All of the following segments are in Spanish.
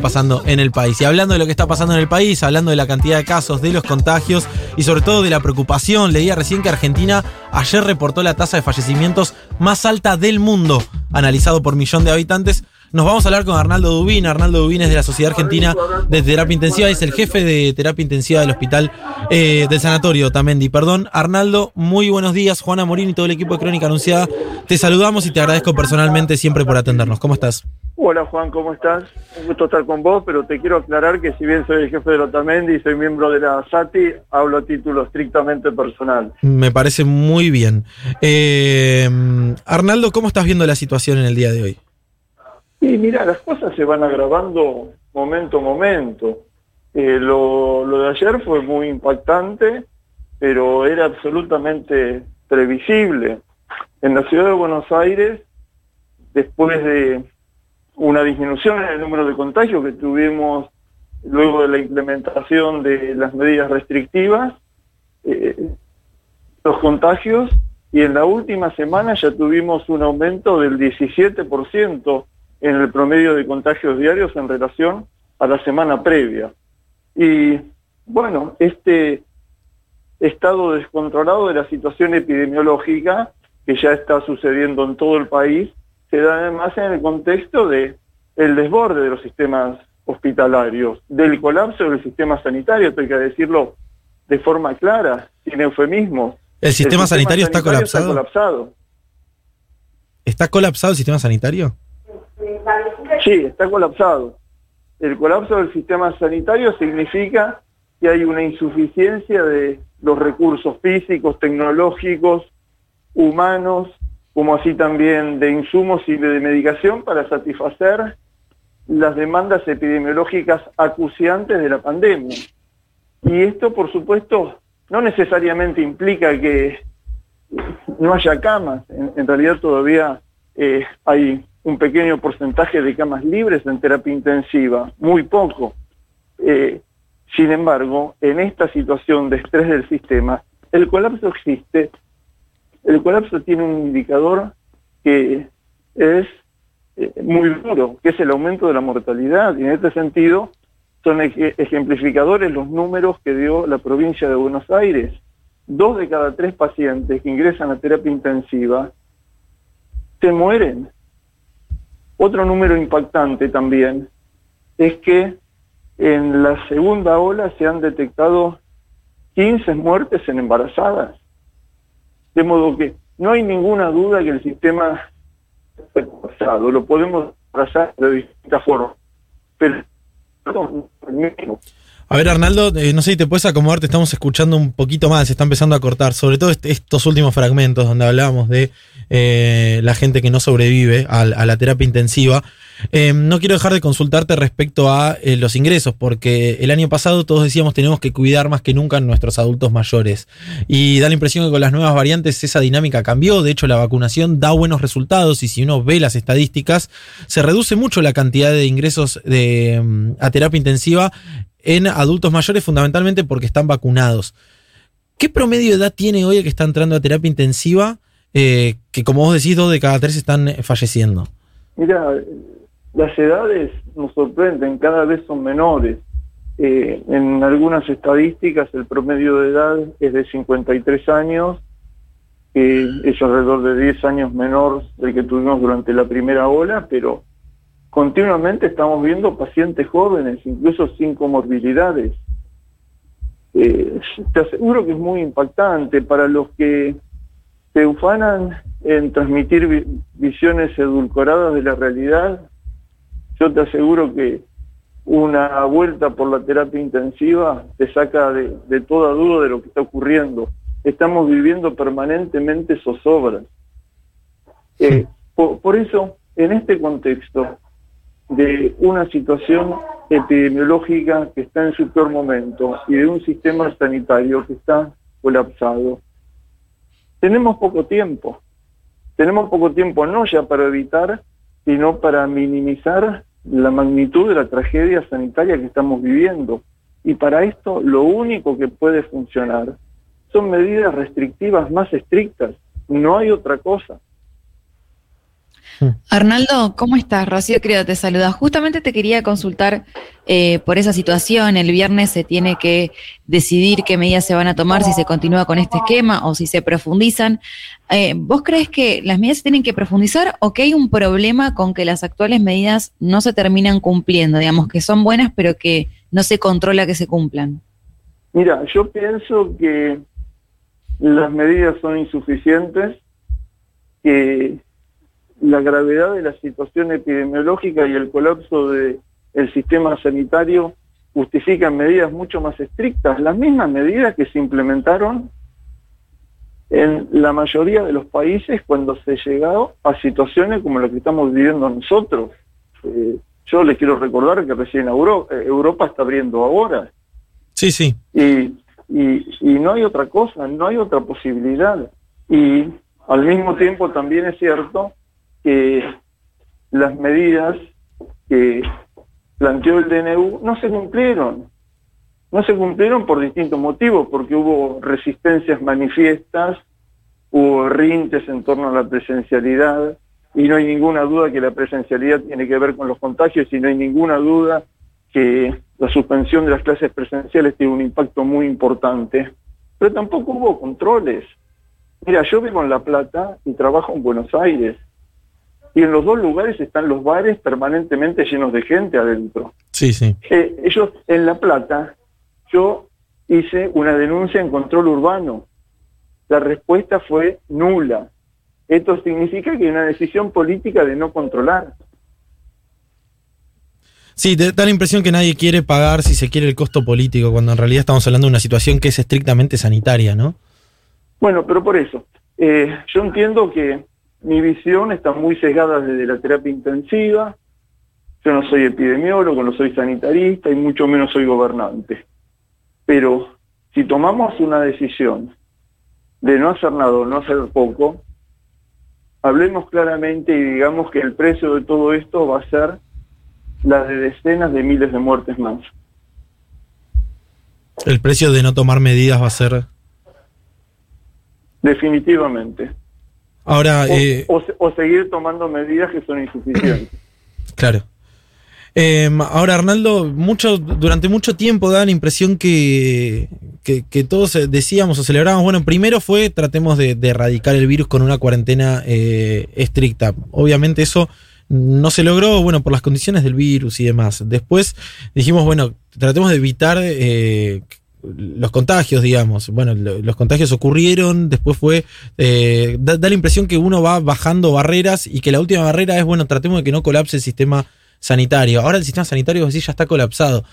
pasando en el país. Y hablando de lo que está pasando en el país, hablando de la cantidad de casos, de los contagios y sobre todo de la preocupación, leía recién que Argentina ayer reportó la tasa de fallecimientos más alta del mundo, analizado por millón de habitantes. Nos vamos a hablar con Arnaldo Dubín. Arnaldo Dubín es de la Sociedad Argentina de Terapia Intensiva, es el jefe de terapia intensiva del hospital eh, del sanatorio Tamendi. Perdón, Arnaldo, muy buenos días. Juana Morín y todo el equipo de Crónica Anunciada. Te saludamos y te agradezco personalmente siempre por atendernos. ¿Cómo estás? Hola Juan, ¿cómo estás? Un gusto estar con vos, pero te quiero aclarar que si bien soy el jefe de Otamendi y soy miembro de la SATI, hablo a título estrictamente personal. Me parece muy bien. Eh, Arnaldo, ¿cómo estás viendo la situación en el día de hoy? Y mira, las cosas se van agravando momento a momento. Eh, lo, lo de ayer fue muy impactante, pero era absolutamente previsible. En la ciudad de Buenos Aires, después de una disminución en el número de contagios que tuvimos luego de la implementación de las medidas restrictivas, eh, los contagios, y en la última semana ya tuvimos un aumento del 17% en el promedio de contagios diarios en relación a la semana previa. Y bueno, este estado descontrolado de la situación epidemiológica que ya está sucediendo en todo el país, se da además en el contexto de el desborde de los sistemas hospitalarios, del colapso del sistema sanitario, hay que decirlo de forma clara, sin eufemismos. ¿El sistema, sanitario, está, colapsado? está colapsado? ¿Está colapsado el sistema sanitario? Sí, está colapsado. El colapso del sistema sanitario significa que hay una insuficiencia de los recursos físicos, tecnológicos, humanos, como así también de insumos y de medicación para satisfacer las demandas epidemiológicas acuciantes de la pandemia. Y esto, por supuesto, no necesariamente implica que no haya camas. En, realidad todavía eh, hay un pequeño porcentaje de camas libres en terapia intensiva, muy poco. Eh, sin embargo, en esta situación de estrés del sistema, el colapso existe el colapso tiene un indicador que es eh, muy duro, que es el aumento de la mortalidad. Y en este sentido, son ejemplificadores los números que dio la provincia de Buenos Aires. Dos de cada tres pacientes que ingresan a terapia intensiva se mueren. Otro número impactante también es que en la segunda ola se han detectado 15 muertes en embarazadas. De modo que no hay ninguna duda que el sistema pasado, lo podemos trazar de distintas formas. Pero a ver, Arnaldo, eh, no sé si te puedes acomodar, te estamos escuchando un poquito más, se está empezando a cortar, sobre todo estos últimos fragmentos donde hablábamos de eh, la gente que no sobrevive a, la terapia intensiva. Eh, no quiero dejar de consultarte respecto a los ingresos, porque el año pasado todos decíamos tenemos que cuidar más que nunca a nuestros adultos mayores. Y da la impresión que con las nuevas variantes esa dinámica cambió, de hecho la vacunación da buenos resultados y si uno ve las estadísticas, se reduce mucho la cantidad de ingresos de, mm, a terapia intensiva en adultos mayores fundamentalmente porque están vacunados. ¿Qué promedio de edad tiene hoy el que está entrando a terapia intensiva? Eh, que como vos decís, dos de cada tres están falleciendo. Mira, las edades nos sorprenden, cada vez son menores. Eh, en algunas estadísticas el promedio de edad es de 53 años, que es alrededor de 10 años menor del que tuvimos durante la primera ola, pero continuamente estamos viendo pacientes jóvenes, incluso sin comorbilidades. Eh, te aseguro que es muy impactante para los que se ufanan en transmitir visiones edulcoradas de la realidad. Yo te aseguro que una vuelta por la terapia intensiva te saca de, toda duda de lo que está ocurriendo. Estamos viviendo permanentemente zozobras. Eh, por eso, en este contexto, de una situación epidemiológica que está en su peor momento y de un sistema sanitario que está colapsado. Tenemos poco tiempo. Tenemos poco tiempo no ya para evitar, sino para minimizar la magnitud de la tragedia sanitaria que estamos viviendo. Y para esto lo único que puede funcionar son medidas restrictivas más estrictas. No hay otra cosa. Arnaldo, ¿cómo estás? Rocío Creo te saluda. Justamente te quería consultar eh, por esa situación. El viernes se tiene que decidir qué medidas se van a tomar, si se continúa con este esquema o si se profundizan. Eh, ¿Vos crees que las medidas se tienen que profundizar o que hay un problema con que las actuales medidas no se terminan cumpliendo? Digamos que son buenas, pero que no se controla que se cumplan. Mira, yo pienso que las medidas son insuficientes, que la gravedad de la situación epidemiológica y el colapso del sistema sanitario justifican medidas mucho más estrictas, las mismas medidas que se implementaron en la mayoría de los países cuando se llegó a situaciones como la que estamos viviendo nosotros. Eh, yo les quiero recordar que recién Europa, eh, Europa está abriendo ahora. Sí, sí. Y, y, y no hay otra cosa, no hay otra posibilidad. Y al mismo tiempo también es cierto que las medidas que planteó el DNU no se cumplieron. No se cumplieron por distintos motivos, porque hubo resistencias manifiestas, hubo rintes en torno a la presencialidad, y no hay ninguna duda que la presencialidad tiene que ver con los contagios, y no hay ninguna duda que la suspensión de las clases presenciales tiene un impacto muy importante. Pero tampoco hubo controles. Mira, yo vivo en La Plata y trabajo en Buenos Aires y en los dos lugares están los bares permanentemente llenos de gente adentro. Sí, sí. Eh, ellos, en La Plata, yo hice una denuncia en control urbano. La respuesta fue nula. Esto significa que hay una decisión política de no controlar. Sí, te da la impresión que nadie quiere pagar si se quiere el costo político, cuando en realidad estamos hablando de una situación que es estrictamente sanitaria, ¿no? Bueno, pero por eso, eh, yo entiendo que mi visión está muy sesgada desde la terapia intensiva. Yo no soy epidemiólogo, no soy sanitarista y mucho menos soy gobernante. Pero si tomamos una decisión de no hacer nada o no hacer poco, hablemos claramente y digamos que el precio de todo esto va a ser la de decenas de miles de muertes más. El precio de no tomar medidas va a ser... Definitivamente. Ahora, o, eh, o, seguir tomando medidas que son insuficientes. Claro. Eh, ahora, Arnaldo, mucho, durante mucho tiempo da la impresión que, que, todos decíamos o celebrábamos, bueno, primero fue tratemos de, erradicar el virus con una cuarentena eh, estricta. Obviamente eso no se logró, bueno, por las condiciones del virus y demás. Después dijimos, bueno, tratemos de evitar eh, los contagios, digamos. Bueno, los contagios ocurrieron, después fue, eh, da, la impresión que uno va bajando barreras y que la última barrera es, bueno, tratemos de que no colapse el sistema sanitario. Ahora el sistema sanitario así ya está colapsado.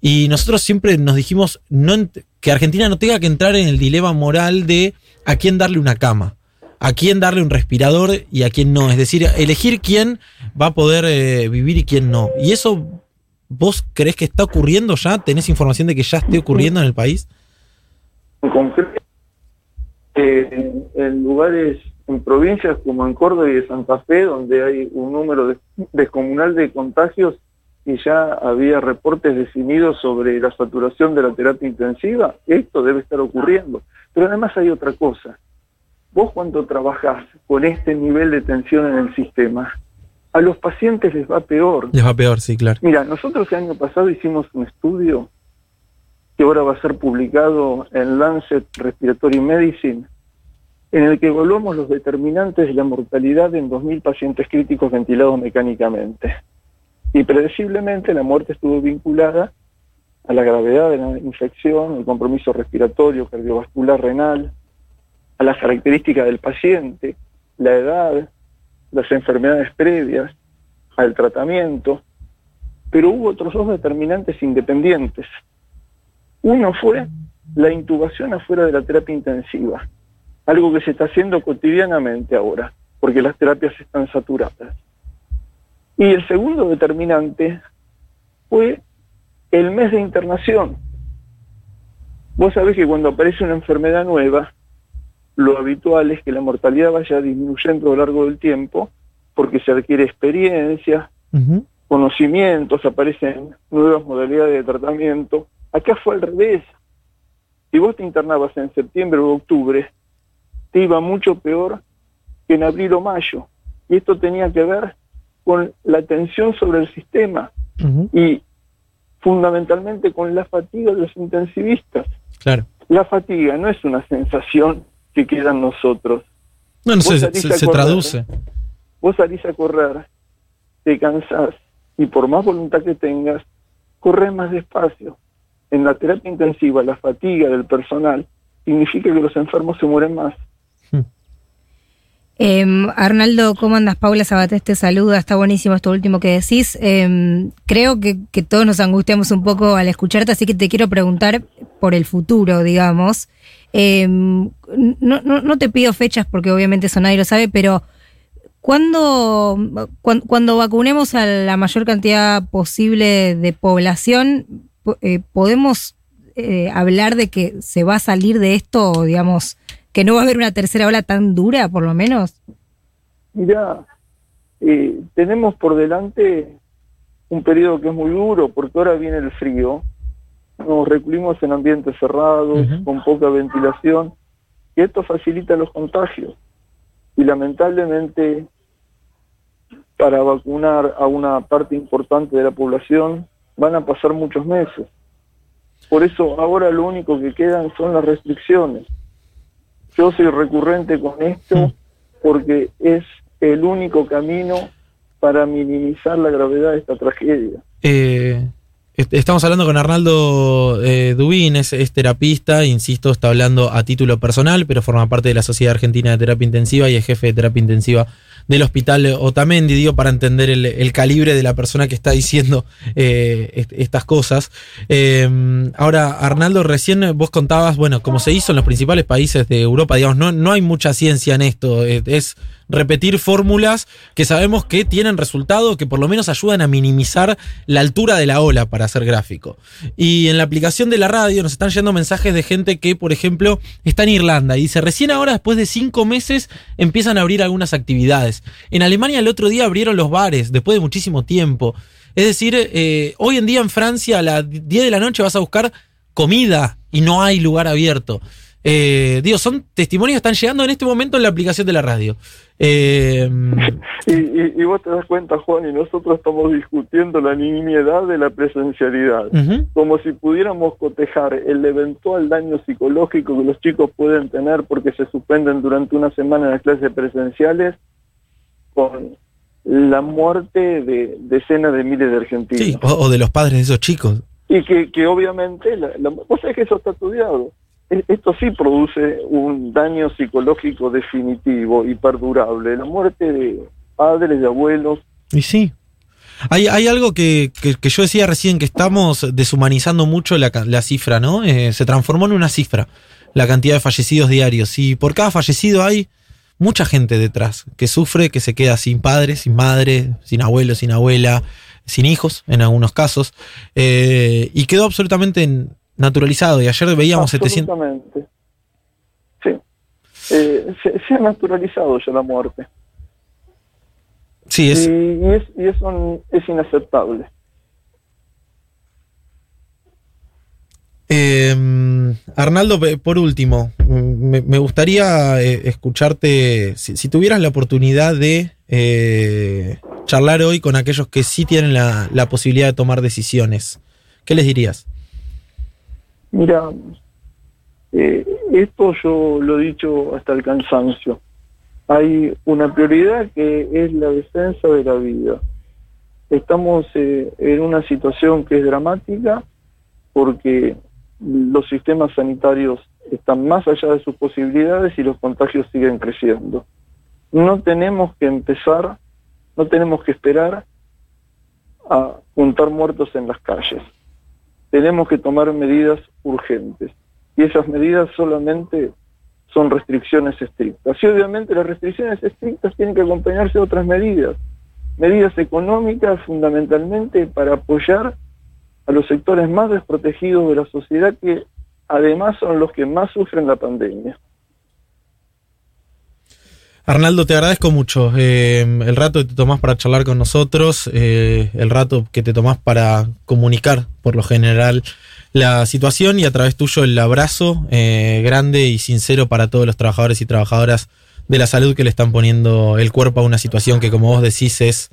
Y nosotros siempre nos dijimos no, que Argentina no tenga que entrar en el dilema moral de a quién darle una cama, a quién darle un respirador y a quién no. Es decir, elegir quién va a poder eh, vivir y quién no. Y eso ¿Vos crees que está ocurriendo ya? ¿Tenés información de que ya esté ocurriendo en el país? En concreto, eh, en lugares, en provincias como en Córdoba y Santa Fe, donde hay un número descomunal de contagios y ya había reportes definidos sobre la saturación de la terapia intensiva, esto debe estar ocurriendo. Pero además hay otra cosa. Vos cuando trabajás con este nivel de tensión en el sistema, a los pacientes les va peor. Les va peor, sí, claro. Mira, nosotros el año pasado hicimos un estudio que ahora va a ser publicado en Lancet Respiratory Medicine, en el que evaluamos los determinantes de la mortalidad en 2.000 pacientes críticos ventilados mecánicamente. Y predeciblemente la muerte estuvo vinculada a la gravedad de la infección, el compromiso respiratorio, cardiovascular, renal, a las características del paciente, la edad, las enfermedades previas al tratamiento, pero hubo otros dos determinantes independientes. Uno fue la intubación afuera de la terapia intensiva, algo que se está haciendo cotidianamente ahora, porque las terapias están saturadas. Y el segundo determinante fue el mes de internación. Vos sabés que cuando aparece una enfermedad nueva, lo habitual es que la mortalidad vaya disminuyendo a lo largo del tiempo porque se adquiere experiencia, conocimientos, aparecen nuevas modalidades de tratamiento. Acá fue al revés. Si vos te internabas en septiembre o octubre, te iba mucho peor que en abril o mayo. Y esto tenía que ver con la tensión sobre el sistema y fundamentalmente con la fatiga de los intensivistas. Claro. La fatiga no es una sensación que queda en nosotros. No, no se, se, traduce. Vos salís a correr, te cansás y por más voluntad que tengas, corres más despacio. En la terapia intensiva, la fatiga del personal significa que los enfermos se mueren más. Eh, Arnaldo, ¿cómo andas? Paula Sabatés te saluda, está buenísimo esto último que decís. Em, creo que, todos nos angustiamos un poco al escucharte, así que te quiero preguntar por el futuro, digamos. Em, no, no, te pido fechas porque obviamente eso nadie lo sabe, pero ¿cuándo, cuando, vacunemos a la mayor cantidad posible de población, eh, podemos eh, hablar de que se va a salir de esto, digamos, que no va a haber una tercera ola tan dura, por lo menos? Mira, eh, tenemos por delante un periodo que es muy duro, porque ahora viene el frío, nos recluimos en ambientes cerrados, con poca ventilación, y esto facilita los contagios. Y lamentablemente, para vacunar a una parte importante de la población, van a pasar muchos meses. Por eso ahora lo único que quedan son las restricciones. Yo soy recurrente con esto mm. porque es el único camino para minimizar la gravedad de esta tragedia. Eh, estamos hablando con Arnaldo eh, Dubín, es, terapista, insisto, está hablando a título personal, pero forma parte de la Sociedad Argentina de Terapia Intensiva y es jefe de terapia intensiva del hospital Otamendi, digo, para entender el, calibre de la persona que está diciendo eh, estas cosas. Em, ahora, Arnaldo, recién vos contabas, bueno, como se hizo en los principales países de Europa, digamos, no, no hay mucha ciencia en esto, es repetir fórmulas que sabemos que tienen resultado, que por lo menos ayudan a minimizar la altura de la ola para hacer gráfico. Y en la aplicación de la radio nos están llegando mensajes de gente que, por ejemplo, está en Irlanda y dice, recién ahora, después de cinco meses, empiezan a abrir algunas actividades. En Alemania el otro día abrieron los bares, después de muchísimo tiempo. Es decir, eh, hoy en día en Francia a las 10 de la noche vas a buscar comida y no hay lugar abierto. Eh, digo, son testimonios que están llegando en este momento en la aplicación de la radio. Eh, y, vos te das cuenta, Juan, y nosotros estamos discutiendo la nimiedad de la presencialidad, como si pudiéramos cotejar el eventual daño psicológico que los chicos pueden tener porque se suspenden durante una semana en las clases presenciales con la muerte de decenas de miles de argentinos. Sí, o, de los padres de esos chicos. Y que, que obviamente, la, vos sabés que eso está estudiado e, esto sí produce un daño psicológico definitivo y perdurable. La muerte de padres, de abuelos. Y sí. Hay, hay algo que, yo decía recién, que estamos deshumanizando mucho la, cifra, ¿no? Eh, se transformó en una cifra, la cantidad de fallecidos diarios. Y por cada fallecido hay mucha gente detrás que sufre, que se queda sin padre, sin madre, sin abuelo, sin abuela, sin hijos en algunos casos. Eh, y quedó absolutamente en, naturalizado y ayer veíamos 700... Sí. Eh, se, ha naturalizado ya la muerte. Sí, es... Y, es, y eso es inaceptable. Eh, Arnaldo, por último, me, gustaría eh, escucharte, si, tuvieras la oportunidad de eh, charlar hoy con aquellos que sí tienen la, posibilidad de tomar decisiones, ¿qué les dirías? Mira, eh, esto yo lo he dicho hasta el cansancio. Hay una prioridad que es la defensa de la vida. Estamos eh, en una situación que es dramática porque los sistemas sanitarios están más allá de sus posibilidades y los contagios siguen creciendo. No tenemos que empezar, no tenemos que esperar a juntar muertos en las calles tenemos que tomar medidas urgentes. Y esas medidas solamente son restricciones estrictas. Y obviamente las restricciones estrictas tienen que acompañarse de otras medidas. Medidas económicas fundamentalmente para apoyar a los sectores más desprotegidos de la sociedad que además son los que más sufren la pandemia. Arnaldo, te agradezco mucho eh, el rato que te tomás para charlar con nosotros, eh, el rato que te tomás para comunicar, por lo general, la situación y a través tuyo el abrazo eh, grande y sincero para todos los trabajadores y trabajadoras de la salud que le están poniendo el cuerpo a una situación que, como vos decís, es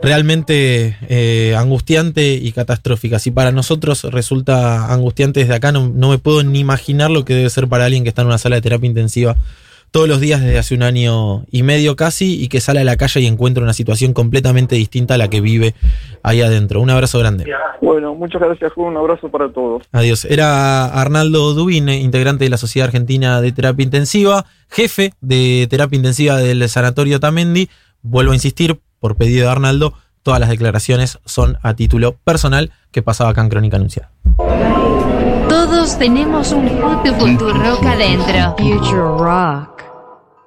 realmente eh, angustiante y catastrófica. Si para nosotros resulta angustiante desde acá, no, no me puedo ni imaginar lo que debe ser para alguien que está en una sala de terapia intensiva todos los días desde hace un año y medio casi y que sale a la calle y encuentra una situación completamente distinta a la que vive ahí adentro. Un abrazo grande. Bueno, muchas gracias, Juan. Un abrazo para todos. Adiós. Era Arnaldo Dubín, integrante de la Sociedad Argentina de Terapia Intensiva, jefe de terapia intensiva del Sanatorio Tamendi. Vuelvo a insistir, por pedido de Arnaldo, todas las declaraciones son a título personal que pasaba acá en Crónica Anunciada. Todos tenemos un futuro rock adentro. Future Rock.